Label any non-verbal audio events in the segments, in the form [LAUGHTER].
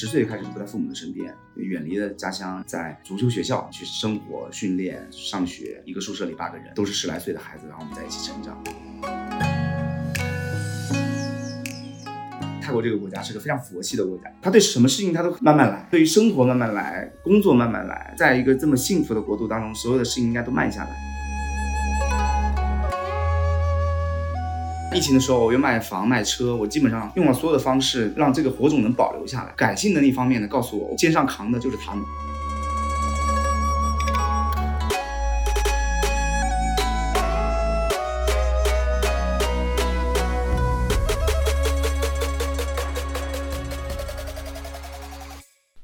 十岁开始就不在父母的身边，远离了家乡，在足球学校去生活、训练、上学。一个宿舍里八个人，都是十来岁的孩子，然后我们在一起成长。泰国这个国家是个非常佛系的国家，他对什么事情他都慢慢来，对于生活慢慢来，工作慢慢来，在一个这么幸福的国度当中，所有的事情应该都慢下来。疫情的时候，我又卖房卖车，我基本上用了所有的方式，让这个火种能保留下来。感性的那方面呢，告诉，我肩上扛的就是他们。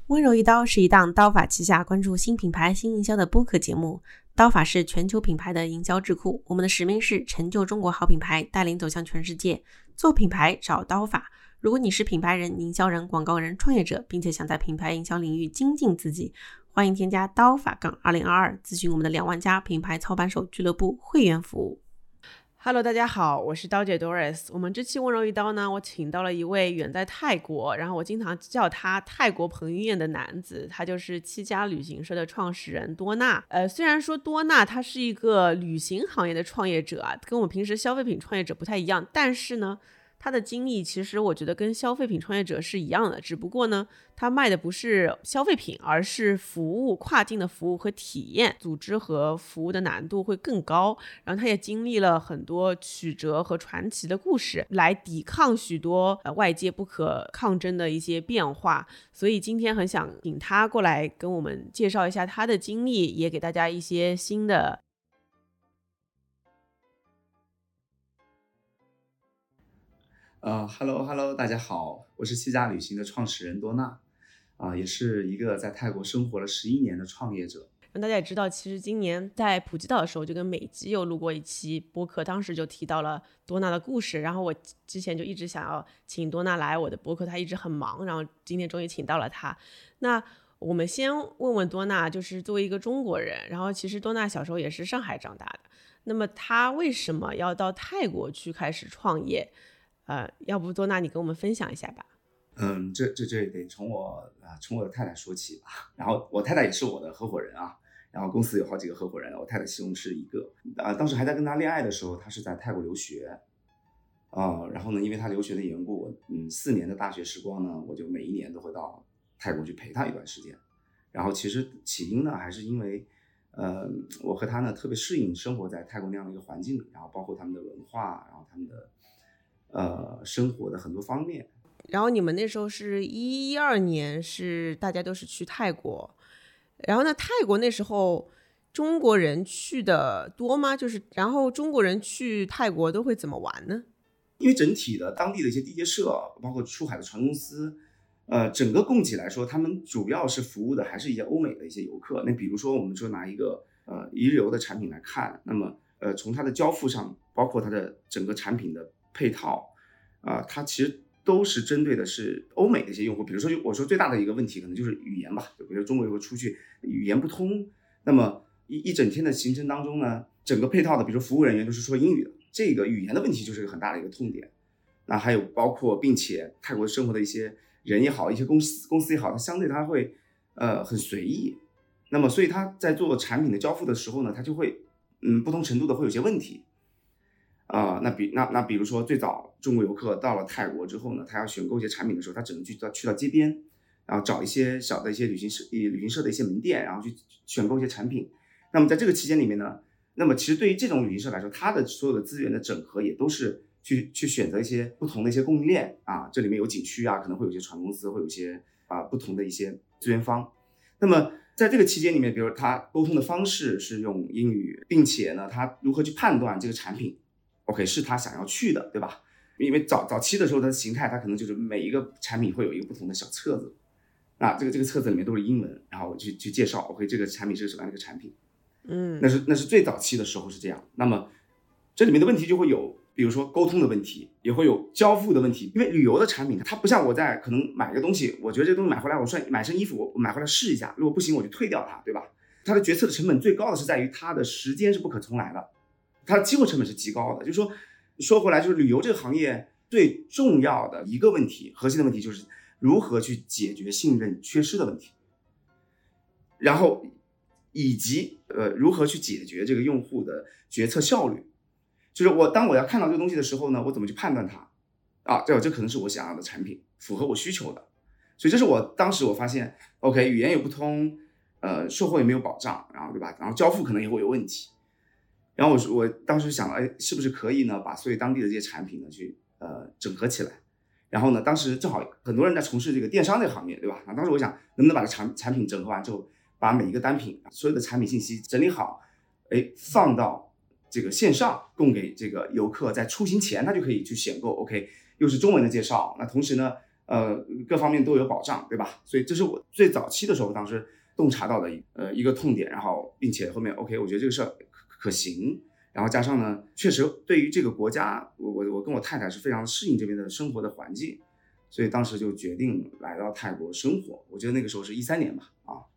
温柔一刀是一档刀法旗下关注新品牌新营销的播客节目。刀法是全球品牌的营销智库，我们的使命是成就中国好品牌，带领走向全世界。做品牌找刀法。如果你是品牌人、营销人、广告人、创业者，并且想在品牌营销领域精进自己，欢迎添加刀法杠二零二二，咨询我们的两万家品牌操盘手俱乐部会员服务。Hello，大家好，我是刀姐 Doris。我们这期温柔一刀呢，我请到了一位远在泰国，然后我经常叫他泰国彭于晏的男子，他就是七家旅行社的创始人多纳。呃，虽然说多纳他是一个旅行行业的创业者啊，跟我们平时消费品创业者不太一样，但是呢。他的经历其实我觉得跟消费品创业者是一样的，只不过呢，他卖的不是消费品，而是服务，跨境的服务和体验，组织和服务的难度会更高。然后他也经历了很多曲折和传奇的故事，来抵抗许多呃外界不可抗争的一些变化。所以今天很想请他过来跟我们介绍一下他的经历，也给大家一些新的。呃，Hello Hello，大家好，我是七家旅行的创始人多纳，啊，也是一个在泰国生活了十一年的创业者。让大家也知道，其实今年在普吉岛的时候，就跟美姬又录过一期播客，当时就提到了多纳的故事。然后我之前就一直想要请多纳来我的播客，他一直很忙，然后今天终于请到了他。那我们先问问多纳，就是作为一个中国人，然后其实多纳小时候也是上海长大的，那么他为什么要到泰国去开始创业？呃，要不多纳你跟我们分享一下吧？嗯，这这这得从我啊，从我的太太说起吧。然后我太太也是我的合伙人啊。然后公司有好几个合伙人，我太太其中是一个。啊，当时还在跟他恋爱的时候，他是在泰国留学。啊，然后呢，因为他留学的缘故，嗯，四年的大学时光呢，我就每一年都会到泰国去陪他一段时间。然后其实起因呢，还是因为，呃，我和他呢特别适应生活在泰国那样的一个环境里，然后包括他们的文化，然后他们的。呃，生活的很多方面。然后你们那时候是一一二年，是大家都是去泰国。然后呢，泰国那时候中国人去的多吗？就是然后中国人去泰国都会怎么玩呢？因为整体的当地的一些地接社，包括出海的船公司，呃，整个供给来说，他们主要是服务的还是一些欧美的一些游客。那比如说，我们说拿一个呃一日游的产品来看，那么呃从它的交付上，包括它的整个产品的。配套，啊，它其实都是针对的是欧美的一些用户。比如说，就我说最大的一个问题，可能就是语言吧。就比如中国游客出去语言不通，那么一一整天的行程当中呢，整个配套的，比如服务人员都是说英语的，这个语言的问题就是个很大的一个痛点。那还有包括，并且泰国生活的一些人也好，一些公司公司也好，它相对它会呃很随意。那么所以他在做产品的交付的时候呢，他就会嗯不同程度的会有些问题。啊，那比那那比如说，最早中国游客到了泰国之后呢，他要选购一些产品的时候，他只能去到去到街边，然后找一些小的一些旅行社、旅行社的一些门店，然后去选购一些产品。那么在这个期间里面呢，那么其实对于这种旅行社来说，它的所有的资源的整合也都是去去选择一些不同的一些供应链啊，这里面有景区啊，可能会有些船公司，会有一些啊不同的一些资源方。那么在这个期间里面，比如他沟通的方式是用英语，并且呢，他如何去判断这个产品？OK，是他想要去的，对吧？因为早早期的时候，它的形态，它可能就是每一个产品会有一个不同的小册子，那这个这个册子里面都是英文，然后我去去介绍，OK，这个产品是个什么样的一个产品，嗯，那是那是最早期的时候是这样。那么这里面的问题就会有，比如说沟通的问题，也会有交付的问题，因为旅游的产品它不像我在可能买个东西，我觉得这东西买回来，我算买身衣服，我买回来试一下，如果不行我就退掉它，对吧？它的决策的成本最高的是在于它的时间是不可重来的。它的机会成本是极高的，就是说，说回来，就是旅游这个行业最重要的一个问题，核心的问题就是如何去解决信任缺失的问题，然后以及呃如何去解决这个用户的决策效率，就是我当我要看到这个东西的时候呢，我怎么去判断它啊？这这可能是我想要的产品，符合我需求的，所以这是我当时我发现，OK，语言也不通，呃，售后也没有保障，然后对吧？然后交付可能也会有问题，然后我我当时想了，哎，是不是可以呢，把所有当地的这些产品呢去呃整合起来？然后呢，当时正好很多人在从事这个电商这个行业，对吧？啊，当时我想，能不能把这产产品整合完之后，把每一个单品所有的产品信息整理好，哎，放到这个线上供给这个游客在出行前他就可以去选购，OK，又是中文的介绍，那同时呢，呃，各方面都有保障，对吧？所以这是我最早期的时候当时洞察到的呃一个痛点，然后并且后面 OK，我觉得这个事儿可行。然后加上呢，确实对于这个国家，我我我跟我太太是非常适应这边的生活的环境，所以当时就决定来到泰国生活。我觉得那个时候是一三年吧，啊。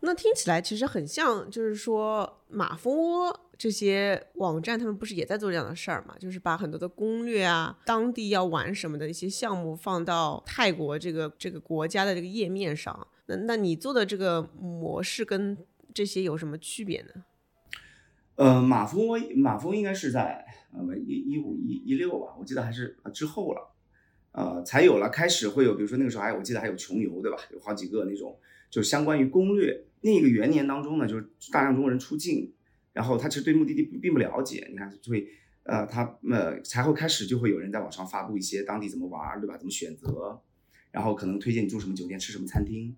那听起来其实很像，就是说马蜂窝这些网站，他们不是也在做这样的事儿嘛？就是把很多的攻略啊，当地要玩什么的一些项目放到泰国这个这个国家的这个页面上。那那你做的这个模式跟这些有什么区别呢？呃，马蜂窝马蜂应该是在呃一一五一一六吧，我记得还是之后了，呃，才有了开始会有，比如说那个时候还我记得还有穷游对吧？有好几个那种就相关于攻略。那个元年当中呢，就是大量中国人出境，然后他其实对目的地并不了解，你看会呃他呃才会开始就会有人在网上发布一些当地怎么玩对吧？怎么选择，然后可能推荐你住什么酒店吃什么餐厅。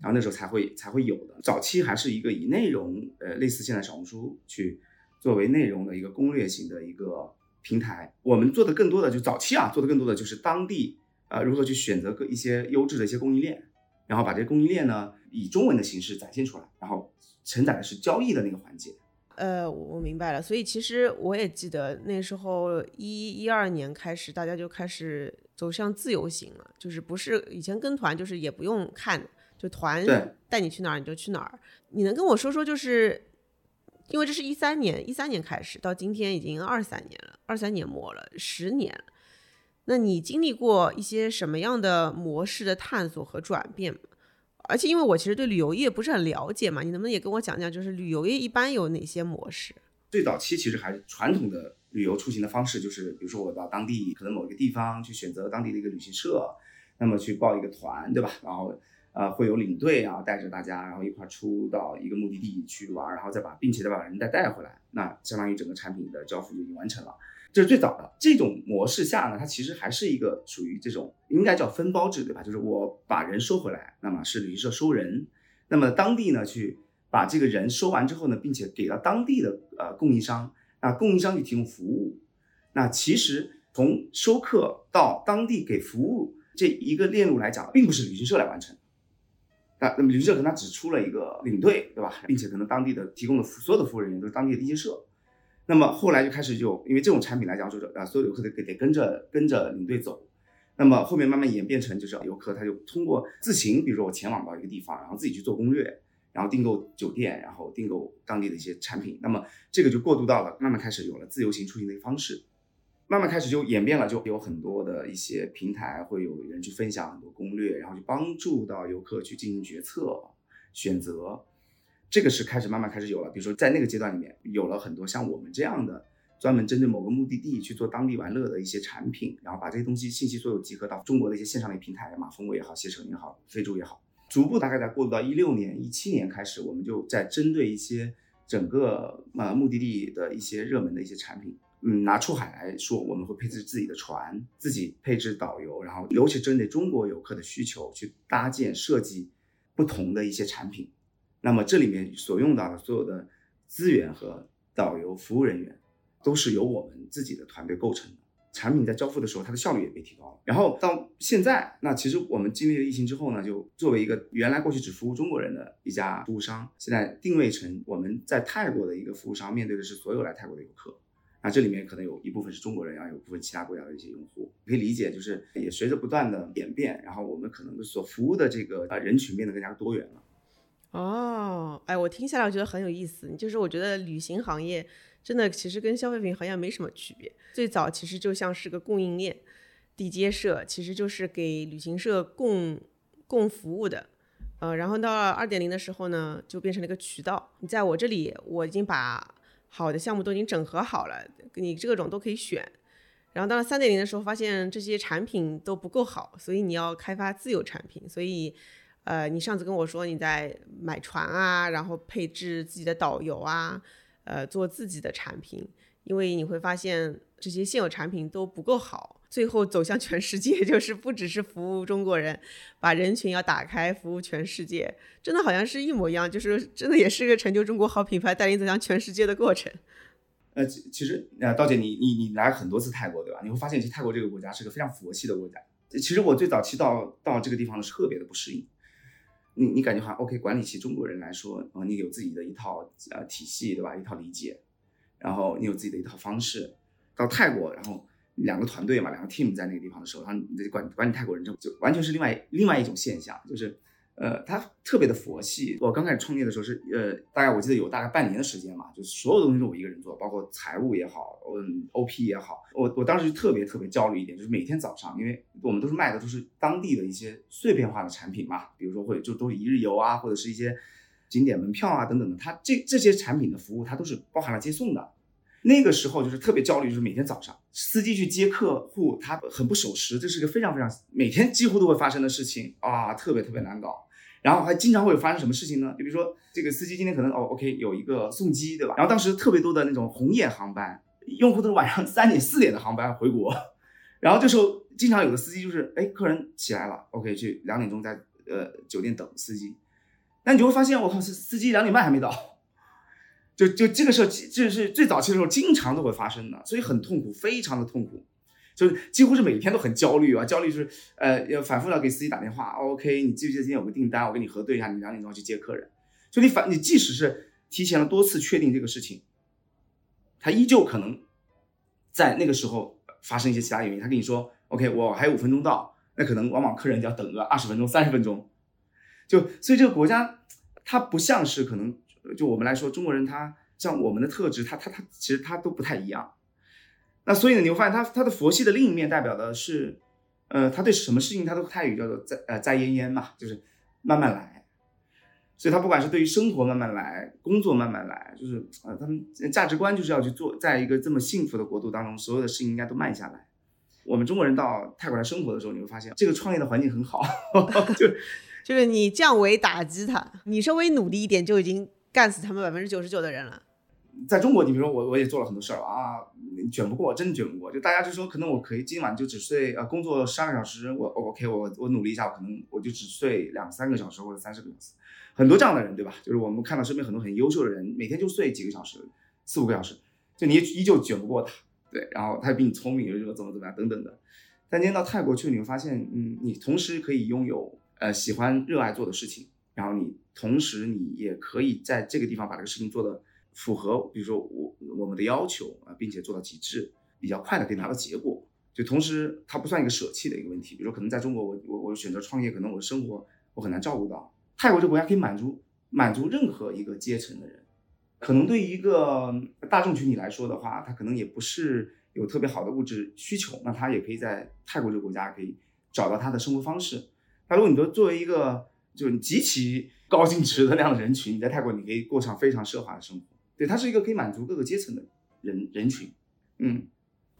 然后那时候才会才会有的，早期还是一个以内容，呃，类似现在小红书去作为内容的一个攻略型的一个平台。我们做的更多的就早期啊，做的更多的就是当地啊如何去选择个一些优质的一些供应链，然后把这些供应链呢以中文的形式展现出来，然后承载的是交易的那个环节。呃，我明白了。所以其实我也记得那时候一一二年开始，大家就开始走向自由行了，就是不是以前跟团，就是也不用看。就团带你去哪儿你就去哪儿，你能跟我说说，就是因为这是一三年，一三年开始到今天已经二三年了，二三年末了，十年了。那你经历过一些什么样的模式的探索和转变？而且因为我其实对旅游业不是很了解嘛，你能不能也跟我讲讲，就是旅游业一般有哪些模式？最早期其实还是传统的旅游出行的方式，就是比如说我到当地可能某一个地方去选择当地的一个旅行社，那么去报一个团，对吧？然后。呃，会有领队啊，带着大家，然后一块出到一个目的地去玩，然后再把，并且再把人再带回来，那相当于整个产品的交付就已经完成了。这是最早的这种模式下呢，它其实还是一个属于这种应该叫分包制，对吧？就是我把人收回来，那么是旅行社收人，那么当地呢去把这个人收完之后呢，并且给到当地的呃供应商，那供应商去提供服务，那其实从收客到当地给服务这一个链路来讲，并不是旅行社来完成。那那么旅行社可能他只出了一个领队，对吧？并且可能当地的提供的所有的服务人员都是当地的地接社。那么后来就开始就因为这种产品来讲，就是啊，所有游客得得跟着跟着领队走。那么后面慢慢演变成就是游客他就通过自行，比如说我前往到一个地方，然后自己去做攻略，然后订购酒店，然后订购当地的一些产品。那么这个就过渡到了慢慢开始有了自由行出行的一个方式。慢慢开始就演变了，就有很多的一些平台会有人去分享很多攻略，然后去帮助到游客去进行决策选择。这个是开始慢慢开始有了，比如说在那个阶段里面，有了很多像我们这样的专门针对某个目的地去做当地玩乐的一些产品，然后把这些东西信息所有集合到中国的一些线上的平台，马蜂窝也好，携程也好，飞猪也好，逐步大概在过渡到一六年、一七年开始，我们就在针对一些整个呃目的地的一些热门的一些产品。嗯，拿出海来说，我们会配置自己的船，自己配置导游，然后尤其针对中国游客的需求去搭建设计不同的一些产品。那么这里面所用到的所有的资源和导游服务人员，都是由我们自己的团队构成的。产品在交付的时候，它的效率也被提高了。然后到现在，那其实我们经历了疫情之后呢，就作为一个原来过去只服务中国人的一家服务商，现在定位成我们在泰国的一个服务商，面对的是所有来泰国的游客。那这里面可能有一部分是中国人，然后有部分其他国家的一些用户，可以理解，就是也随着不断的演变，然后我们可能所服务的这个呃人群变得更加多元了。哦，哎，我听下来我觉得很有意思，就是我觉得旅行行业真的其实跟消费品好像没什么区别，最早其实就像是个供应链，地接社，其实就是给旅行社供供服务的。呃，然后到二点零的时候呢，就变成了一个渠道。你在我这里，我已经把好的项目都已经整合好了，你各种都可以选。然后到了三点零的时候，发现这些产品都不够好，所以你要开发自有产品。所以，呃，你上次跟我说你在买船啊，然后配置自己的导游啊，呃，做自己的产品，因为你会发现这些现有产品都不够好。最后走向全世界，[LAUGHS] 就是不只是服务中国人，把人群要打开，服务全世界，真的好像是一模一样，就是真的也是个成就中国好品牌，带领走向全世界的过程。呃，其其实呃，道姐，你你你来很多次泰国，对吧？你会发现，其实泰国这个国家是个非常佛系的国家。其实我最早期到到这个地方的时候，特别的不适应。你你感觉好像 OK，管理起中国人来说，呃，你有自己的一套呃体系，对吧？一套理解，然后你有自己的一套方式。到泰国，然后。两个团队嘛，两个 team 在那个地方的时候，他管管理泰国人就就完全是另外另外一种现象，就是，呃，他特别的佛系。我刚开始创业的时候是，呃，大概我记得有大概半年的时间嘛，就是所有东西都我一个人做，包括财务也好，嗯，OP 也好，我我当时就特别特别焦虑一点，就是每天早上，因为我们都是卖的都是当地的一些碎片化的产品嘛，比如说会就都是一日游啊，或者是一些景点门票啊等等的，它这这些产品的服务它都是包含了接送的。那个时候就是特别焦虑，就是每天早上司机去接客户，他很不守时，这是个非常非常每天几乎都会发生的事情啊，特别特别难搞。然后还经常会有发生什么事情呢？就比如说这个司机今天可能哦，OK 有一个送机，对吧？然后当时特别多的那种红眼航班，用户都是晚上三点四点的航班回国，然后这时候经常有的司机就是哎，客人起来了，OK 去两点钟在呃酒店等司机，那你就会发现我靠，司司机两点半还没到。就就这个事儿，这是最早期的时候，经常都会发生的，所以很痛苦，非常的痛苦，就是几乎是每天都很焦虑啊，焦虑就是呃要反复要给司机打电话，OK，你记不记得今天有个订单，我跟你核对一下，你两点钟去接客人，就你反你即使是提前了多次确定这个事情，他依旧可能在那个时候发生一些其他原因，他跟你说 OK，我还有五分钟到，那可能往往客人就要等个二十分钟、三十分钟，就所以这个国家它不像是可能。就我们来说，中国人他像我们的特质，他他他其实他都不太一样。那所以呢，你会发现他他的佛系的另一面代表的是，呃，他对什么事情他都泰语叫做在呃在焉焉嘛，就是慢慢来。所以他不管是对于生活慢慢来，工作慢慢来，就是呃他们价值观就是要去做，在一个这么幸福的国度当中，所有的事情应该都慢下来。我们中国人到泰国来生活的时候，你会发现这个创业的环境很好，[LAUGHS] 就就是你降维打击他，你稍微努力一点就已经。干死他们百分之九十九的人了。在中国，你比如说我，我也做了很多事儿啊，卷不过，真卷不过。就大家就说，可能我可以今晚就只睡呃，工作十二个小时，我 OK，我我努力一下，我可能我就只睡两三个小时或者三十个小时。很多这样的人，对吧？就是我们看到身边很多很优秀的人，每天就睡几个小时，四五个小时，就你依旧卷不过他，对。然后他比你聪明，又怎么怎么样等等的。但今天到泰国去，你会发现，嗯，你同时可以拥有呃喜欢热爱做的事情。然后你同时你也可以在这个地方把这个事情做的符合，比如说我我们的要求啊，并且做到极致，比较快的可以拿到结果。就同时它不算一个舍弃的一个问题。比如说可能在中国，我我我选择创业，可能我的生活我很难照顾到。泰国这个国家可以满足满足任何一个阶层的人。可能对于一个大众群体来说的话，他可能也不是有特别好的物质需求，那他也可以在泰国这个国家可以找到他的生活方式。那如果你说作为一个就是极其高净值的那样的人群，你在泰国你可以过上非常奢华的生活。对，它是一个可以满足各个阶层的人人群。嗯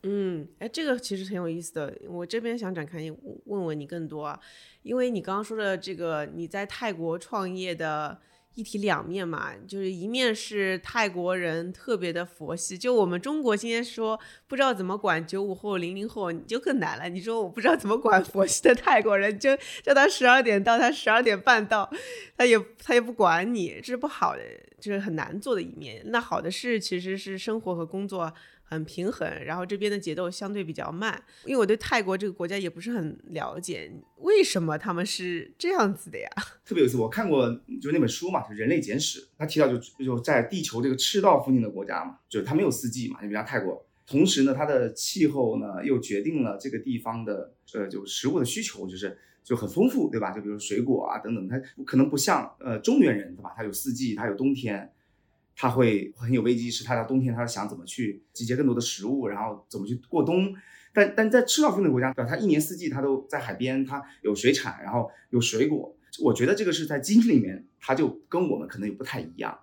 嗯，哎，这个其实很有意思的。我这边想展开问问你更多啊，因为你刚刚说的这个你在泰国创业的。一体两面嘛，就是一面是泰国人特别的佛系，就我们中国今天说不知道怎么管九五后、零零后，你就更难了。你说我不知道怎么管佛系的泰国人，就叫他十二点到，他十二点半到，他也他也不管你，这是不好的，就是很难做的一面。那好的是其实是生活和工作。很平衡，然后这边的节奏相对比较慢，因为我对泰国这个国家也不是很了解，为什么他们是这样子的呀？[LAUGHS] 特别有意思，我看过就那本书嘛，就《人类简史》，他提到就就在地球这个赤道附近的国家嘛，就是它没有四季嘛，你比如泰国，同时呢，它的气候呢又决定了这个地方的呃就食物的需求就是就很丰富，对吧？就比如水果啊等等，它可能不像呃中原人对吧？它有四季，它有冬天。他会很有危机意识，他到冬天他想怎么去集结更多的食物，然后怎么去过冬。但但在赤道附近的国家，对吧？它一年四季它都在海边，它有水产，然后有水果。我觉得这个是在基因里面，它就跟我们可能也不太一样。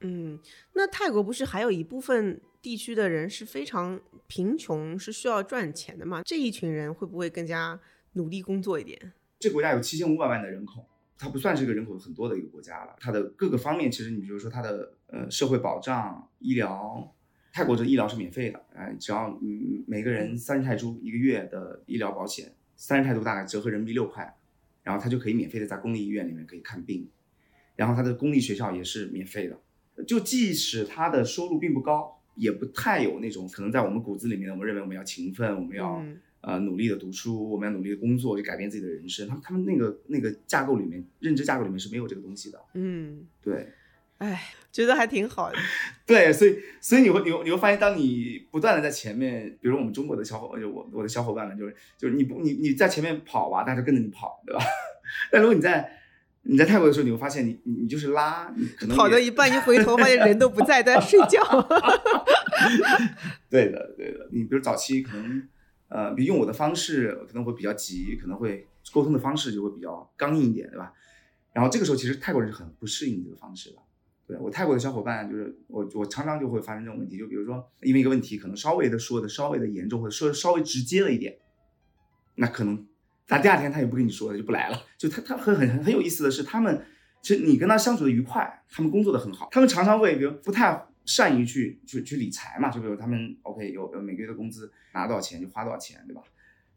嗯，那泰国不是还有一部分地区的人是非常贫穷，是需要赚钱的嘛？这一群人会不会更加努力工作一点？这国家有七千五百万的人口，它不算是一个人口很多的一个国家了。它的各个方面，其实你比如说它的呃社会保障、医疗。泰国这医疗是免费的，哎，只要嗯每个人三十泰铢一个月的医疗保险，三十泰铢大概折合人民币六块，然后他就可以免费的在公立医院里面可以看病，然后他的公立学校也是免费的，就即使他的收入并不高，也不太有那种可能在我们骨子里面，我们认为我们要勤奋，我们要呃努力的读书，我们要努力的工作，去改变自己的人生，他们他们那个那个架构里面，认知架构里面是没有这个东西的，嗯，对。哎，觉得还挺好的。[LAUGHS] 对，所以所以你会你会你会发现，当你不断的在前面，比如我们中国的小伙，就我我的小伙伴们，就是就是你不你你在前面跑吧，大家跟着你跑，对吧？[LAUGHS] 但如果你在你在泰国的时候，你会发现你你你就是拉，你可能跑到一半一回头，[LAUGHS] 发现人都不在，在睡觉。对的对的，你比如早期可能呃，比用我的方式可能会比较急，可能会沟通的方式就会比较刚硬一点，对吧？然后这个时候其实泰国人是很不适应这个方式的。对我泰国的小伙伴，就是我我常常就会发生这种问题，就比如说因为一个问题，可能稍微的说的稍微的严重，或者说稍微直接了一点，那可能他第二天他也不跟你说了，就不来了。就他他很很很有意思的是，他们其实你跟他相处的愉快，他们工作的很好，他们常常会比如不太善于去去去理财嘛，就比如他们 OK 有有每个月的工资拿多少钱就花多少钱，对吧？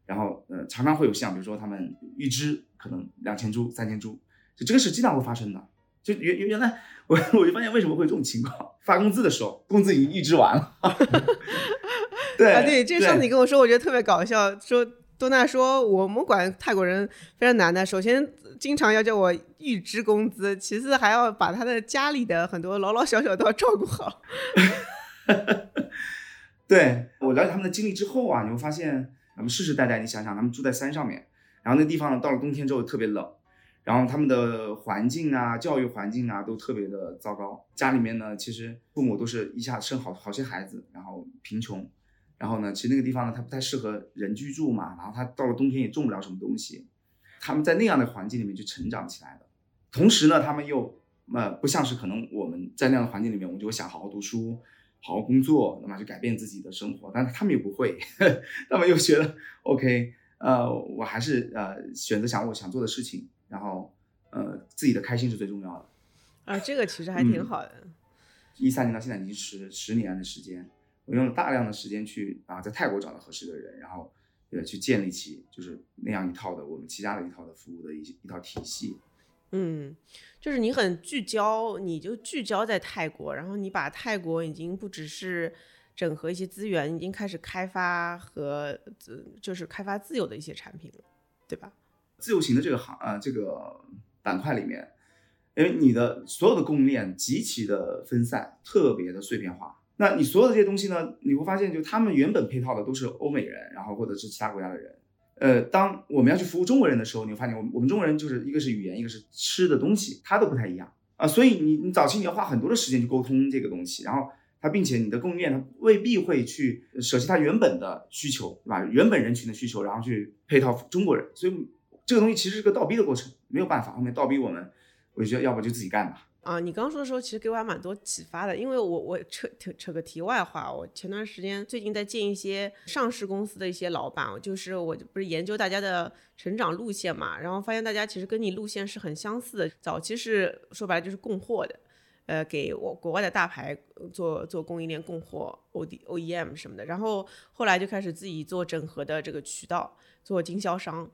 然后呃常常会有像比如说他们预支可能两千铢三千铢，就这个是经常会发生的。就原原原来我我就发现为什么会有这种情况，发工资的时候工资已经预支完了。[LAUGHS] 对啊，对，这上次你跟我说，我觉得特别搞笑。说多娜说我们管泰国人非常难的，首先经常要叫我预支工资，其次还要把他的家里的很多老老小小都要照顾好。[LAUGHS] 对我了解他们的经历之后啊，你会发现他们世世代代，你想想他们住在山上面，然后那地方呢到了冬天之后特别冷。然后他们的环境啊，教育环境啊，都特别的糟糕。家里面呢，其实父母都是一下生好好些孩子，然后贫穷。然后呢，其实那个地方呢，它不太适合人居住嘛。然后它到了冬天也种不了什么东西。他们在那样的环境里面就成长起来的。同时呢，他们又呃不像是可能我们在那样的环境里面，我们就会想好好读书，好好工作，那么去改变自己的生活。但是他们又不会，[LAUGHS] 他们又觉得 OK，呃，我还是呃选择想我想做的事情。然后，呃，自己的开心是最重要的，啊，这个其实还挺好的。一三年到现在已经十十年的时间，我用了大量的时间去啊，在泰国找到合适的人，然后呃去建立起就是那样一套的我们其他的一套的服务的一一套体系。嗯，就是你很聚焦，你就聚焦在泰国，然后你把泰国已经不只是整合一些资源，已经开始开发和自就是开发自由的一些产品了，对吧？自由行的这个行啊，这个板块里面，因为你的所有的供应链极其的分散，特别的碎片化。那你所有的这些东西呢，你会发现，就他们原本配套的都是欧美人，然后或者是其他国家的人。呃，当我们要去服务中国人的时候，你会发现，我们我们中国人就是一个是语言，一个是吃的东西，它都不太一样啊。所以你你早期你要花很多的时间去沟通这个东西，然后它并且你的供应链它未必会去舍弃它原本的需求，对吧？原本人群的需求，然后去配套中国人，所以。这个东西其实是个倒逼的过程，没有办法，后面倒逼我们，我就觉得要不就自己干吧。啊，你刚刚说的时候，其实给我还蛮多启发的，因为我我扯扯扯个题外话，我前段时间最近在见一些上市公司的一些老板，就是我不是研究大家的成长路线嘛，然后发现大家其实跟你路线是很相似的，早期是说白了就是供货的，呃，给我国外的大牌做做供应链供货，O D O E M 什么的，然后后来就开始自己做整合的这个渠道，做经销商。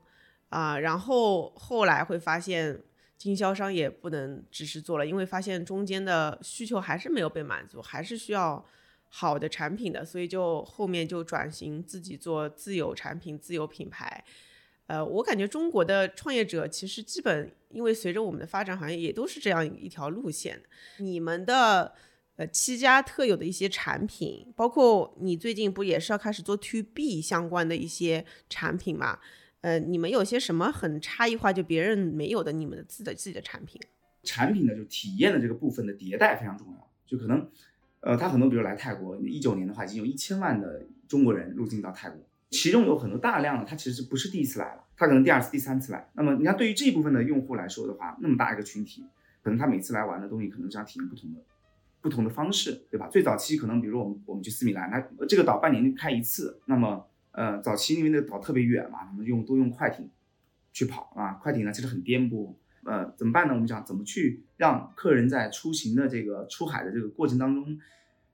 啊，然后后来会发现经销商也不能只是做了，因为发现中间的需求还是没有被满足，还是需要好的产品的，所以就后面就转型自己做自有产品、自有品牌。呃，我感觉中国的创业者其实基本因为随着我们的发展，好像也都是这样一条路线。你们的呃七家特有的一些产品，包括你最近不也是要开始做 To B 相关的一些产品嘛？呃，你们有些什么很差异化，就别人没有的，你们的自的自己的产品？产品呢，就体验的这个部分的迭代非常重要。就可能，呃，他很多比如来泰国，一九年的话已经有一千万的中国人入境到泰国，其中有很多大量的他其实不是第一次来了，他可能第二次、第三次来。那么你看，对于这一部分的用户来说的话，那么大一个群体，可能他每次来玩的东西可能是要体验不同的。不同的方式，对吧？最早期可能，比如我们我们去斯米兰，那这个岛半年开一次。那么，呃，早期因为那个岛特别远嘛，他们用都用快艇去跑啊。快艇呢其实很颠簸，呃，怎么办呢？我们想怎么去让客人在出行的这个出海的这个过程当中，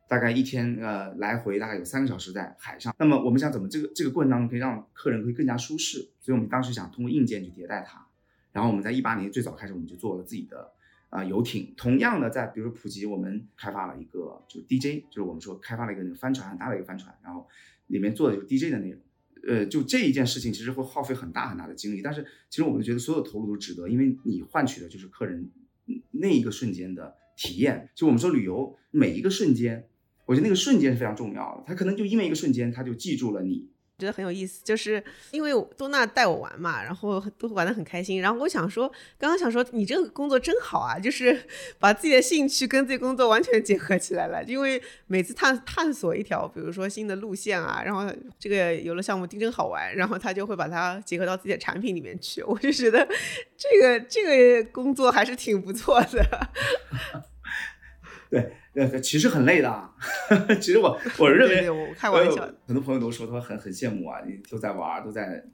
大概一天呃来回大概有三个小时在海上。那么我们想怎么这个这个过程当中可以让客人会更加舒适？所以我们当时想通过硬件去迭代它。然后我们在一八年最早开始，我们就做了自己的。啊，游艇同样的，在比如说普吉，我们开发了一个就 DJ，就是我们说开发了一个那个帆船，很大的一个帆船，然后里面做的就是 DJ 的内容。呃，就这一件事情，其实会耗费很大很大的精力，但是其实我们觉得所有投入都值得，因为你换取的就是客人那一个瞬间的体验。就我们说旅游每一个瞬间，我觉得那个瞬间是非常重要的，他可能就因为一个瞬间，他就记住了你。觉得很有意思，就是因为多娜带我玩嘛，然后都玩得很开心。然后我想说，刚刚想说你这个工作真好啊，就是 [LAUGHS] 把自己的兴趣跟自己工作完全结合起来了。因为每次探探索一条，比如说新的路线啊，然后这个游乐项目真好玩，然后他就会把它结合到自己的产品里面去。我就觉得这个这个工作还是挺不错的。[LAUGHS] 对。呃，其实很累的。[LAUGHS] 其实我 [LAUGHS] 我认为，我开玩笑，很多朋友都说，他说很很羡慕啊，你都在玩，都在，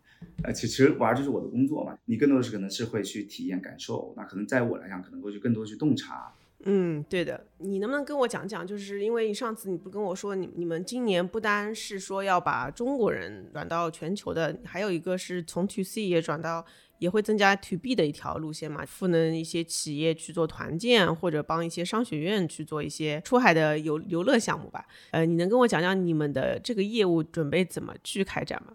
呃，其其实玩就是我的工作嘛。你更多的是可能是会去体验感受，那可能在我来讲，可能会去更多去洞察。嗯，对的。你能不能跟我讲讲？就是因为上次你不跟我说，你你们今年不单是说要把中国人转到全球的，还有一个是从 To C 也转到。也会增加 to B 的一条路线嘛，赋能一些企业去做团建，或者帮一些商学院去做一些出海的游游乐项目吧。呃，你能跟我讲讲你们的这个业务准备怎么去开展吗？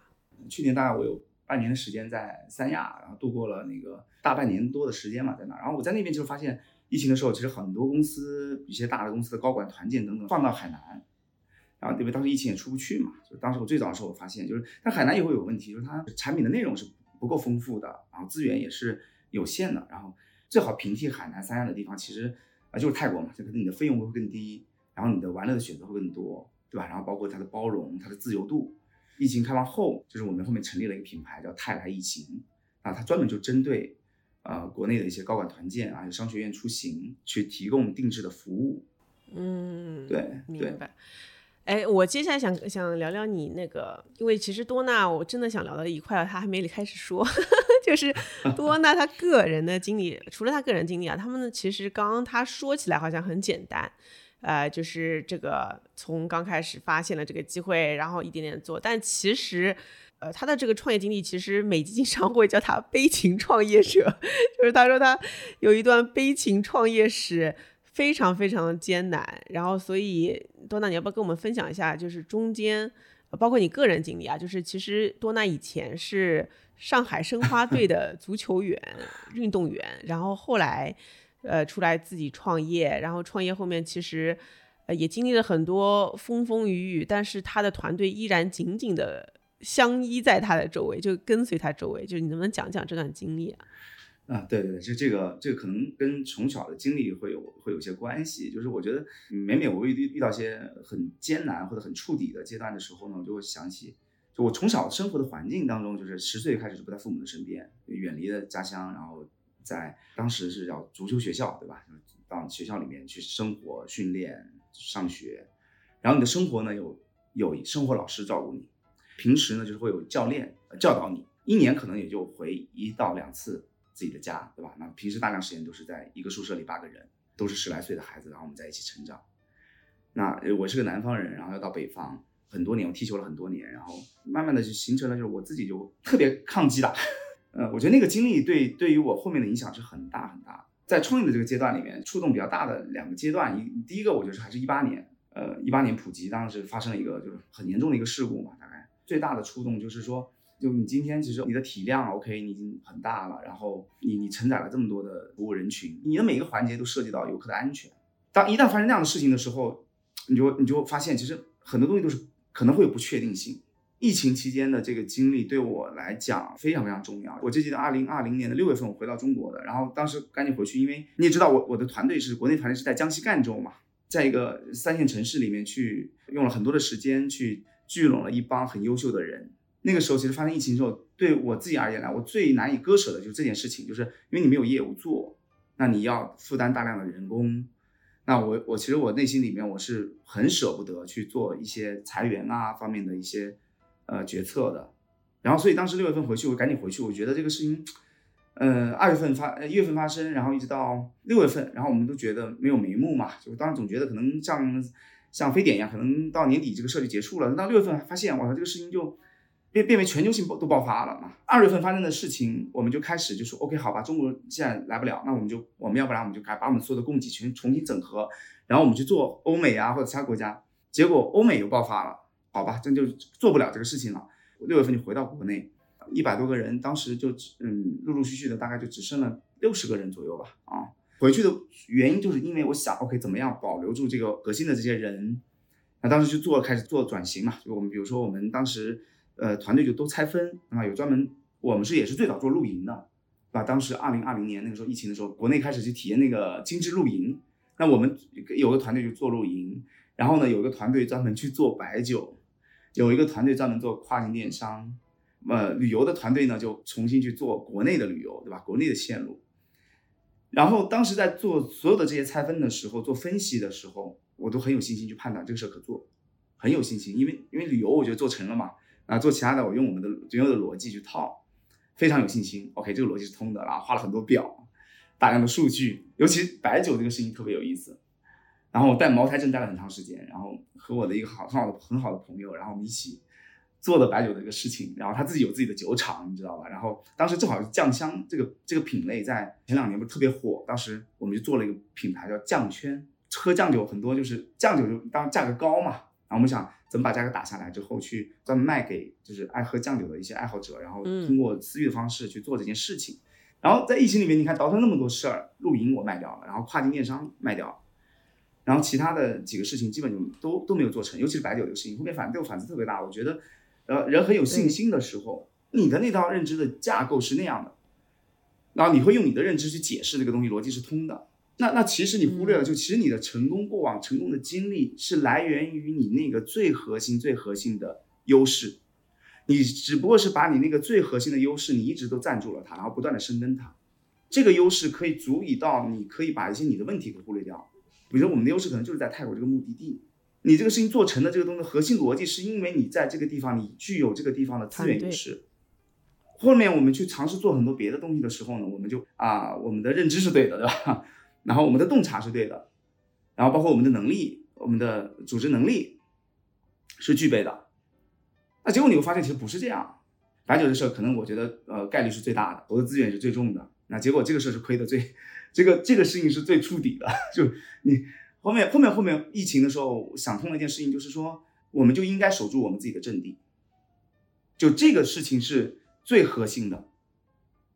去年大概我有半年的时间在三亚，然后度过了那个大半年多的时间嘛，在那。然后我在那边就发现，疫情的时候，其实很多公司一些大的公司的高管团建等等放到海南，然后因为当时疫情也出不去嘛，就当时我最早的时候我发现，就是但海南也会有问题，就是它产品的内容是。不够丰富的，然后资源也是有限的，然后最好平替海南三亚的地方，其实啊就是泰国嘛，就可能你的费用会更低，然后你的玩乐的选择会更多，对吧？然后包括它的包容、它的自由度。疫情开放后，就是我们后面成立了一个品牌叫泰来疫情，啊，它专门就针对呃国内的一些高管团建啊、有商学院出行去提供定制的服务。嗯，对，明白。哎，我接下来想想聊聊你那个，因为其实多娜我真的想聊到一块，他还没开始说，[LAUGHS] 就是多娜他个人的经历，除了他个人经历啊，他们其实刚刚他说起来好像很简单，呃，就是这个从刚开始发现了这个机会，然后一点点做，但其实，呃，他的这个创业经历，其实美籍经常会叫他悲情创业者，[LAUGHS] 就是他说他有一段悲情创业史。非常非常艰难，然后所以多娜，你要不要跟我们分享一下，就是中间，包括你个人经历啊，就是其实多娜以前是上海申花队的足球员、[LAUGHS] 运动员，然后后来，呃，出来自己创业，然后创业后面其实，呃，也经历了很多风风雨雨，但是他的团队依然紧紧的相依在他的周围，就跟随他周围，就你能不能讲讲这段经历啊？啊，对对对，这这个这个可能跟从小的经历会有会有些关系。就是我觉得每每我遇遇到一些很艰难或者很触底的阶段的时候呢，我就会想起，就我从小生活的环境当中，就是十岁开始就不在父母的身边，远离了家乡，然后在当时是叫足球学校，对吧？到学校里面去生活、训练、上学，然后你的生活呢有有生活老师照顾你，平时呢就是会有教练教导你，一年可能也就回一到两次。自己的家，对吧？那平时大量时间都是在一个宿舍里，八个人都是十来岁的孩子，然后我们在一起成长。那我是个南方人，然后要到北方很多年，我踢球了很多年，然后慢慢的就形成了，就是我自己就特别抗击打。呃，我觉得那个经历对对于我后面的影响是很大很大。在创业的这个阶段里面，触动比较大的两个阶段，一第一个我觉得还是一八年，呃，一八年普及当时发生了一个就是很严重的一个事故嘛，大概最大的触动就是说。就你今天其实你的体量 OK，你已经很大了，然后你你承载了这么多的服务人群，你的每一个环节都涉及到游客的安全。当一旦发生那样的事情的时候，你就你就发现其实很多东西都是可能会有不确定性。疫情期间的这个经历对我来讲非常非常重要。我就记得二零二零年的六月份我回到中国的，然后当时赶紧回去，因为你也知道我我的团队是国内团队是在江西赣州嘛，在一个三线城市里面去用了很多的时间去聚拢了一帮很优秀的人。那个时候其实发生疫情之后，对我自己而言呢，我最难以割舍的就是这件事情，就是因为你没有业务做，那你要负担大量的人工。那我我其实我内心里面我是很舍不得去做一些裁员啊方面的一些呃决策的。然后所以当时六月份回去，我赶紧回去，我觉得这个事情。呃，二月份发，一月份发生，然后一直到六月份，然后我们都觉得没有眉目嘛，就当时总觉得可能像像非典一样，可能到年底这个事就结束了。到六月份发现，哇，这个事情就变变为全球性爆都爆发了嘛。二月份发生的事情，我们就开始就说，OK，好吧，中国现在来不了，那我们就我们要不然我们就改把我们所有的供给全重新整合，然后我们去做欧美啊或者其他国家。结果欧美又爆发了，好吧，这就做不了这个事情了。六月份就回到国内。一百多个人，当时就嗯，陆陆续续的，大概就只剩了六十个人左右吧。啊，回去的原因就是因为我想，OK，怎么样保留住这个核心的这些人？那当时就做开始做转型嘛，就我们比如说我们当时呃团队就都拆分啊，有专门我们是也是最早做露营的，对吧？当时二零二零年那个时候疫情的时候，国内开始去体验那个精致露营，那我们有个团队就做露营，然后呢有个团队专门去做白酒，有一个团队专门做跨境电商。呃，旅游的团队呢，就重新去做国内的旅游，对吧？国内的线路。然后当时在做所有的这些拆分的时候，做分析的时候，我都很有信心去判断这个事可做，很有信心，因为因为旅游我觉得做成了嘛，啊，做其他的我用我们的原有的逻辑去套，非常有信心。OK，这个逻辑是通的，然后画了很多表，大量的数据，尤其白酒这个事情特别有意思。然后我带茅台镇待了很长时间，然后和我的一个好很好的很好的朋友，然后我们一起。做的白酒的一个事情，然后他自己有自己的酒厂，你知道吧？然后当时正好是酱香这个这个品类在前两年不是特别火，当时我们就做了一个品牌叫酱圈，喝酱酒很多就是酱酒就当价格高嘛，然后我们想怎么把价格打下来之后去专门卖给就是爱喝酱酒的一些爱好者，然后通过私域的方式去做这件事情。然后在疫情里面，你看倒腾那么多事儿，露营我卖掉了，然后跨境电商卖掉了，然后其他的几个事情基本就都都没有做成，尤其是白酒这个事情，后面反对我反思特别大，我觉得。呃，人很有信心的时候，你的那套认知的架构是那样的，然后你会用你的认知去解释这个东西，逻辑是通的。那那其实你忽略了，就其实你的成功过往成功的经历是来源于你那个最核心、最核心的优势，你只不过是把你那个最核心的优势，你一直都占住了它，然后不断的深耕它。这个优势可以足以到你可以把一些你的问题给忽略掉，比如说我们的优势可能就是在泰国这个目的地。你这个事情做成的这个东西核心逻辑，是因为你在这个地方，你具有这个地方的资源优势。后面我们去尝试做很多别的东西的时候呢，我们就啊，我们的认知是对的，对吧？然后我们的洞察是对的，然后包括我们的能力，我们的组织能力是具备的。那结果你会发现，其实不是这样。白酒的事儿，可能我觉得呃概率是最大的，我的资源是最重的。那结果这个事儿是亏的最，[LAUGHS] 这个这个事情是最触底的，[LAUGHS] 就你。后面后面后面疫情的时候，想通了一件事情，就是说，我们就应该守住我们自己的阵地，就这个事情是最核心的。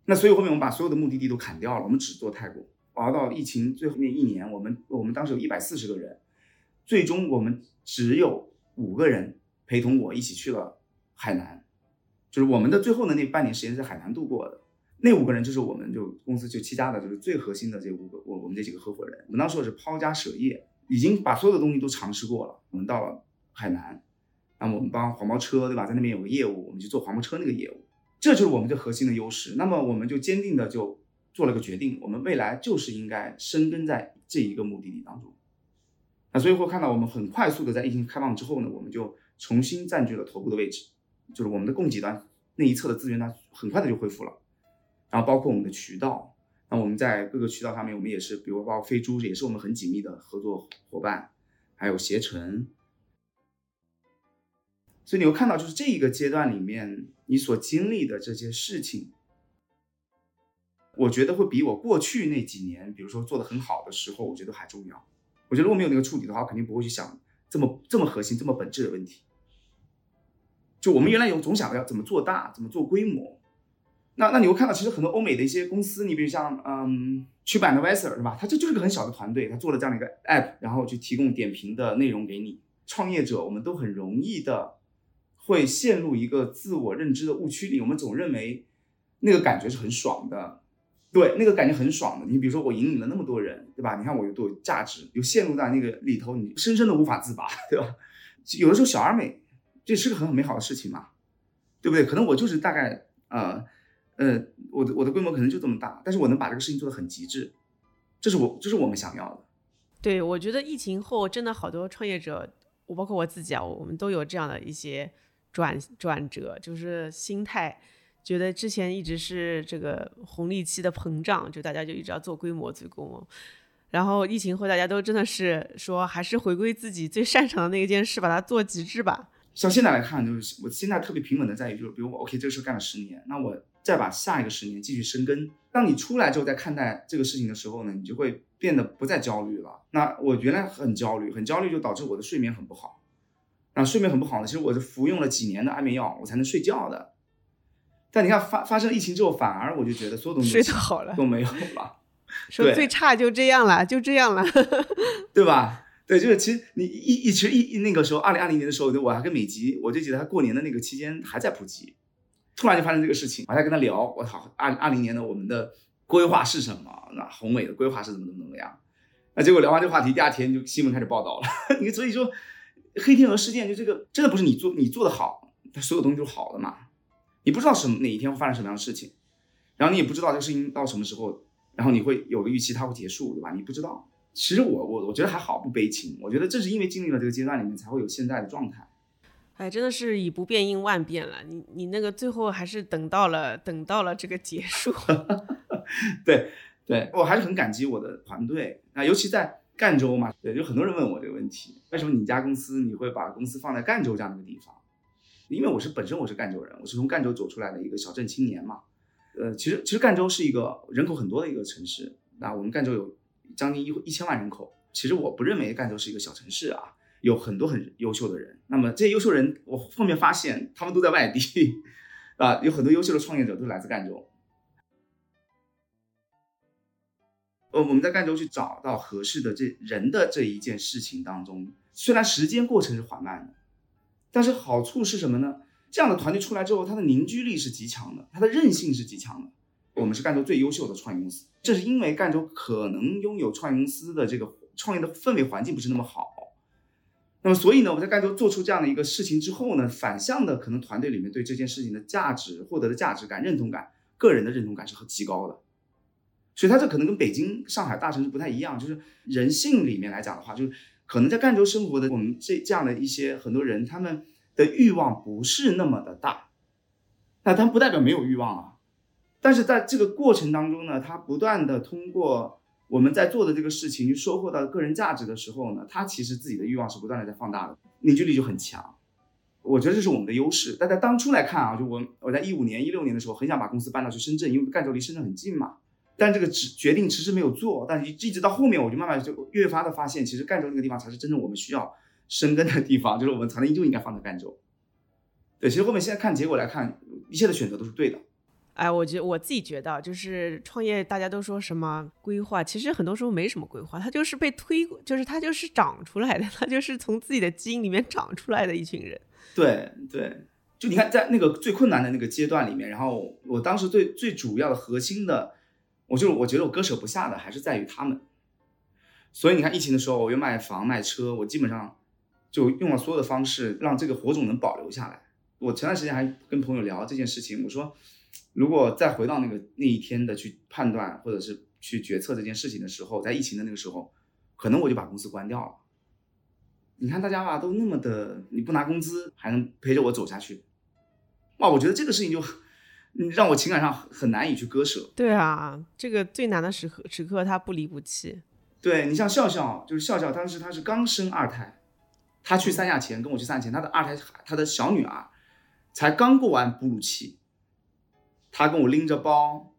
那所以后面我们把所有的目的地都砍掉了，我们只做泰国。熬到疫情最后面一年，我们我们当时有一百四十个人，最终我们只有五个人陪同我一起去了海南，就是我们的最后的那半年时间在海南度过的。那五个人就是我们就公司就七家的，就是最核心的这五个我我们这几个合伙人。我们当时是抛家舍业，已经把所有的东西都尝试过了。我们到了海南，那么我们帮黄包车对吧，在那边有个业务，我们去做黄包车那个业务，这就是我们最核心的优势。那么我们就坚定的就做了个决定，我们未来就是应该深耕在这一个目的地当中。那所以会看到我们很快速的在疫情开放之后呢，我们就重新占据了头部的位置，就是我们的供给端那一侧的资源端很快的就恢复了。然后包括我们的渠道，那我们在各个渠道上面，我们也是，比如包括飞猪，也是我们很紧密的合作伙伴，还有携程。所以你会看到，就是这一个阶段里面，你所经历的这些事情，我觉得会比我过去那几年，比如说做的很好的时候，我觉得还重要。我觉得如果没有那个触底的话，我肯定不会去想这么这么核心、这么本质的问题。就我们原来有总想要怎么做大，怎么做规模。那那你会看到，其实很多欧美的一些公司，你比如像嗯，曲版的 Visor 是吧？它这就是个很小的团队，他做了这样的一个 App，然后去提供点评的内容给你。创业者我们都很容易的会陷入一个自我认知的误区里，我们总认为那个感觉是很爽的，对，那个感觉很爽的。你比如说我引领了那么多人，对吧？你看我有多有价值，有陷入在那个里头，你深深的无法自拔，对吧？有的时候小而美，这是个很美好的事情嘛，对不对？可能我就是大概呃呃，我的我的规模可能就这么大，但是我能把这个事情做得很极致，这是我这是我们想要的。对，我觉得疫情后真的好多创业者，我包括我自己啊，我们都有这样的一些转转折，就是心态。觉得之前一直是这个红利期的膨胀，就大家就一直要做规模、做规模。然后疫情后，大家都真的是说，还是回归自己最擅长的那一件事，把它做极致吧。像现在来看，就是我现在特别平稳的在于，就是比如我 OK 这个事干了十年，那我再把下一个十年继续深耕。当你出来之后再看待这个事情的时候呢，你就会变得不再焦虑了。那我原来很焦虑，很焦虑就导致我的睡眠很不好。那睡眠很不好呢，其实我是服用了几年的安眠药，我才能睡觉的。但你看发发生疫情之后，反而我就觉得所有东西睡得好了都没有了。[LAUGHS] 说最差就这样了，就这样了，[LAUGHS] 对吧？对，就是其实你一一其实一那个时候，二零二零年的时候，我还跟美吉，我就记得他过年的那个期间还在普及，突然就发生这个事情，我还跟他聊，我操，二二零年的我们的规划是什么？那宏伟的规划是怎么怎么怎么样？那结果聊完这个话题，第二天就新闻开始报道了。[LAUGHS] 你所以说，黑天鹅事件就这个真的不是你做你做的好，它所有东西都是好的嘛？你不知道什么哪一天会发生什么样的事情，然后你也不知道这个事情到什么时候，然后你会有个预期它会结束，对吧？你不知道。其实我我我觉得还好，不悲情。我觉得正是因为经历了这个阶段里面，才会有现在的状态。哎，真的是以不变应万变了。你你那个最后还是等到了等到了这个结束。[LAUGHS] 对对，我还是很感激我的团队啊，尤其在赣州嘛。对，有很多人问我这个问题：为什么你家公司你会把公司放在赣州这样的一个地方？因为我是本身我是赣州人，我是从赣州走出来的一个小镇青年嘛。呃，其实其实赣州是一个人口很多的一个城市，那我们赣州有将近一一千万人口。其实我不认为赣州是一个小城市啊，有很多很优秀的人。那么这些优秀人，我后面发现他们都在外地，[LAUGHS] 啊，有很多优秀的创业者都来自赣州。呃，我们在赣州去找到合适的这人的这一件事情当中，虽然时间过程是缓慢的。但是好处是什么呢？这样的团队出来之后，它的凝聚力是极强的，它的韧性是极强的。我们是赣州最优秀的创业公司，这是因为赣州可能拥有创业公司的这个创业的氛围环境不是那么好。那么所以呢，我们在赣州做出这样的一个事情之后呢，反向的可能团队里面对这件事情的价值获得的价值感、认同感、个人的认同感是很极高的。所以它这可能跟北京、上海大城市不太一样，就是人性里面来讲的话，就是。可能在赣州生活的我们这这样的一些很多人，他们的欲望不是那么的大，那他不代表没有欲望啊。但是在这个过程当中呢，他不断的通过我们在做的这个事情去收获到个人价值的时候呢，他其实自己的欲望是不断的在放大的，凝聚力就很强。我觉得这是我们的优势。但在当初来看啊，就我我在一五年、一六年的时候，很想把公司搬到去深圳，因为赣州离深圳很近嘛。但这个决决定迟迟没有做，但一一直到后面，我就慢慢就越发的发现，其实赣州那个地方才是真正我们需要生根的地方，就是我们才能就应该放在赣州。对，其实后面现在看结果来看，一切的选择都是对的。哎，我觉我自己觉得，就是创业，大家都说什么规划，其实很多时候没什么规划，它就是被推，就是它就是长出来的，[LAUGHS] 它就是从自己的基因里面长出来的一群人。对对，就你看，在那个最困难的那个阶段里面，然后我当时最最主要的核心的。我就我觉得我割舍不下的还是在于他们，所以你看疫情的时候，我又卖房卖车，我基本上就用了所有的方式让这个火种能保留下来。我前段时间还跟朋友聊这件事情，我说如果再回到那个那一天的去判断或者是去决策这件事情的时候，在疫情的那个时候，可能我就把公司关掉了。你看大家吧，都那么的，你不拿工资还能陪着我走下去，哇，我觉得这个事情就。让我情感上很难以去割舍。对啊，这个最难的时刻时刻，他不离不弃。对你像笑笑，就是笑笑，当时他是刚生二胎，他去三亚前跟我去三亚前，他的二胎他的小女儿才刚过完哺乳期，他跟我拎着包，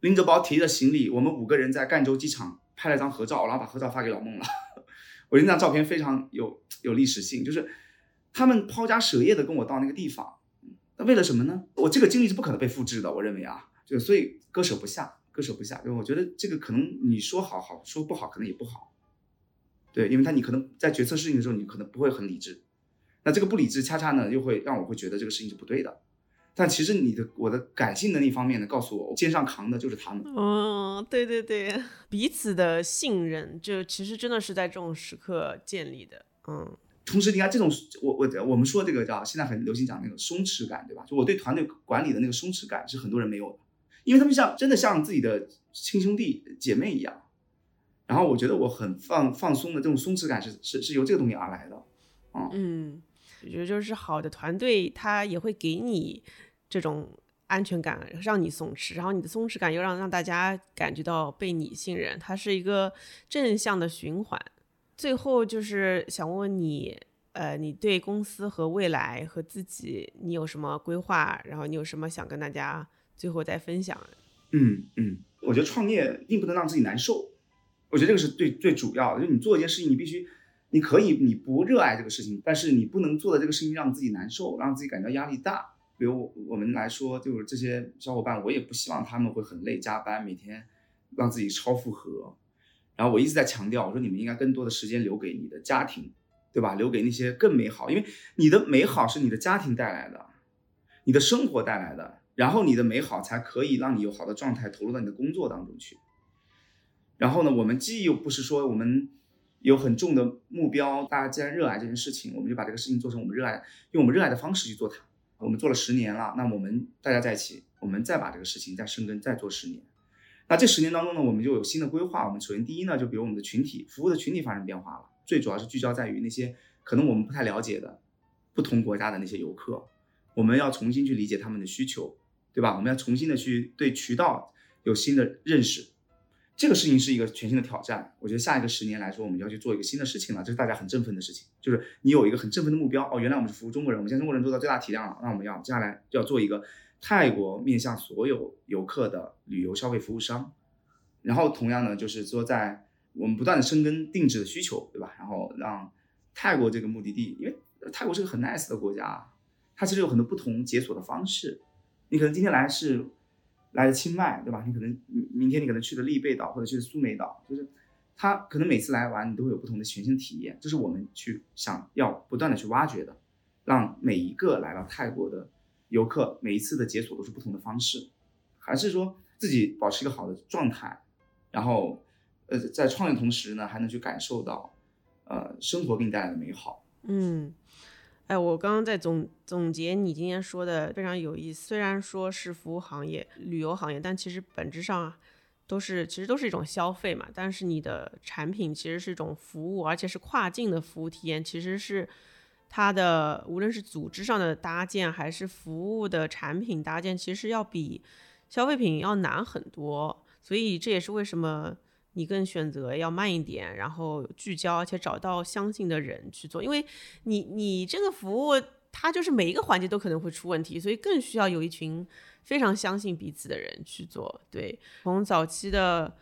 拎着包提着行李，我们五个人在赣州机场拍了张合照，然后把合照发给老孟了。[LAUGHS] 我觉得那张照片非常有有历史性，就是他们抛家舍业的跟我到那个地方。那为了什么呢？我这个经历是不可能被复制的，我认为啊，就所以割舍不下，割舍不下。就我觉得这个可能你说好好，说不好可能也不好，对，因为他你可能在决策事情的时候，你可能不会很理智，那这个不理智，恰恰呢又会让我会觉得这个事情是不对的。但其实你的我的感性的那方面呢，告诉我肩上扛的就是他们。嗯，对对对，彼此的信任，就其实真的是在这种时刻建立的。嗯，同时你看这种，我我我们说这个叫现在很流行讲那个松弛感，对吧？就我对团队管理的那个松弛感是很多人没有的，因为他们像真的像自己的亲兄弟姐妹一样。然后我觉得我很放放松的这种松弛感是是是由这个东西而来的。嗯，我觉得就是好的团队，他也会给你。这种安全感让你松弛，然后你的松弛感又让让大家感觉到被你信任，它是一个正向的循环。最后就是想问问你，呃，你对公司和未来和自己，你有什么规划？然后你有什么想跟大家最后再分享？嗯嗯，我觉得创业并不能让自己难受，我觉得这个是最最主要的。就你做一件事情，你必须，你可以你不热爱这个事情，但是你不能做的这个事情让自己难受，让自己感到压力大。比如我们来说，就是这些小伙伴，我也不希望他们会很累，加班，每天让自己超负荷。然后我一直在强调，我说你们应该更多的时间留给你的家庭，对吧？留给那些更美好，因为你的美好是你的家庭带来的，你的生活带来的，然后你的美好才可以让你有好的状态投入到你的工作当中去。然后呢，我们既又不是说我们有很重的目标，大家既然热爱这件事情，我们就把这个事情做成我们热爱，用我们热爱的方式去做它。我们做了十年了，那我们大家在一起，我们再把这个事情再深耕，再做十年。那这十年当中呢，我们就有新的规划。我们首先第一呢，就比如我们的群体服务的群体发生变化了，最主要是聚焦在于那些可能我们不太了解的不同国家的那些游客，我们要重新去理解他们的需求，对吧？我们要重新的去对渠道有新的认识。这个事情是一个全新的挑战，我觉得下一个十年来说，我们要去做一个新的事情了，这是大家很振奋的事情，就是你有一个很振奋的目标哦，原来我们是服务中国人，我们现在中国人做到最大体量了，那我们要接下来就要做一个泰国面向所有游客的旅游消费服务商，然后同样呢，就是说在我们不断的深耕定制的需求，对吧？然后让泰国这个目的地，因为泰国是个很 nice 的国家，它其实有很多不同解锁的方式，你可能今天来是。来的清迈，对吧？你可能明天你可能去的丽贝岛或者去的苏梅岛，就是他可能每次来玩你都会有不同的全新体验，这是我们去想要不断的去挖掘的，让每一个来到泰国的游客每一次的解锁都是不同的方式，还是说自己保持一个好的状态，然后呃在创业同时呢还能去感受到呃生活给你带来的美好，嗯。哎，我刚刚在总总结你今天说的非常有意思。虽然说是服务行业、旅游行业，但其实本质上都是其实都是一种消费嘛。但是你的产品其实是一种服务，而且是跨境的服务体验，其实是它的无论是组织上的搭建，还是服务的产品搭建，其实要比消费品要难很多。所以这也是为什么。你更选择要慢一点，然后聚焦，而且找到相信的人去做，因为你你这个服务它就是每一个环节都可能会出问题，所以更需要有一群非常相信彼此的人去做。对，从早期的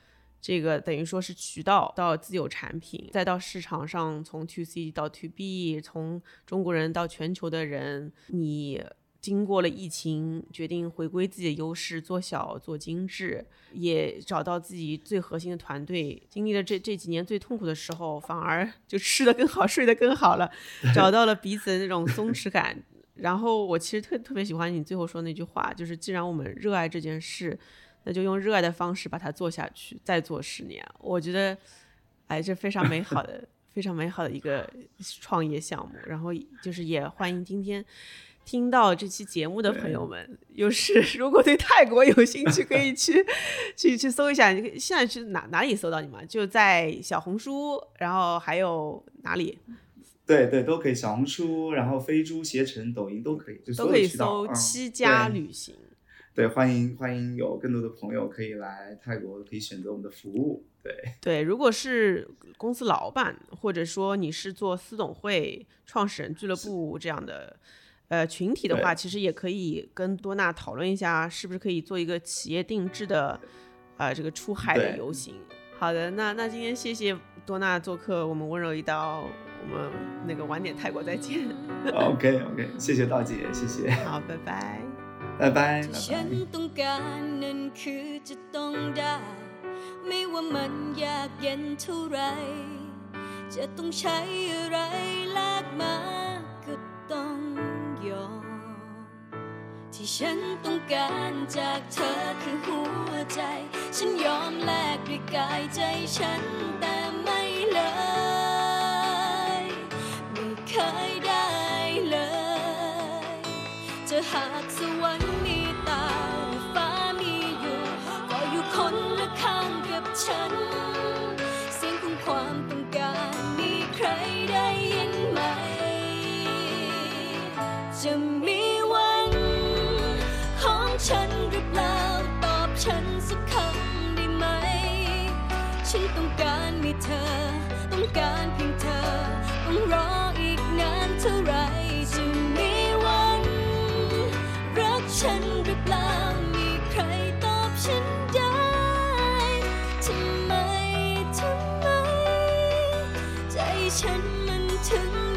这个等于说是渠道到自有产品，再到市场上从 to C 到 to B，从中国人到全球的人，你。经过了疫情，决定回归自己的优势，做小做精致，也找到自己最核心的团队。经历了这这几年最痛苦的时候，反而 [LAUGHS] 就吃得更好，睡得更好了，[LAUGHS] 找到了彼此的那种松弛感。然后我其实特特别喜欢你最后说那句话，就是既然我们热爱这件事，那就用热爱的方式把它做下去，再做十年。我觉得，哎，这非常美好的、非常美好的一个创业项目。然后就是也欢迎今天。听到这期节目的朋友们，又是 [LAUGHS] 如果对泰国有兴趣，可以去 [LAUGHS] 去去搜一下。你现在去哪哪里搜到你们？就在小红书，然后还有哪里？对对，都可以。小红书，然后飞猪携程、抖音都可以，都可以搜七家旅行。对，欢迎欢迎有更多的朋友可以来泰国，可以选择我们的服务。对对，如果是公司老板，或者说你是做私董会、创始人俱乐部这样的。呃，群体的话，其实也可以跟多纳讨论一下，是不是可以做一个企业定制的，呃，这个出海的游行。好的，那那今天谢谢多纳做客，我们温柔一刀，我们那个晚点泰国再见。OK OK，谢谢大姐，谢谢。[LAUGHS] 好，拜拜。 บ๊ายบายฉันต้องการนั่นคือจะต้องได้ ไม่ว่ามันยากเย็นเท่าไร จะต้องใช้อะไรลากมาก็ต้องยอม ที่ฉันต้องการจากเธอคือหัวใจ ฉันยอมแลกด้วยกายใจฉันแต่ไม่เลย ไม่เคยได้ หากสวรรค์มีตาฟ้ามีอยู่ก็อยู่คนละข้างกับฉัน ฉันหรือเปล่ามีใครตอบฉันได้ทำไมทำไม ใจฉันมันถึง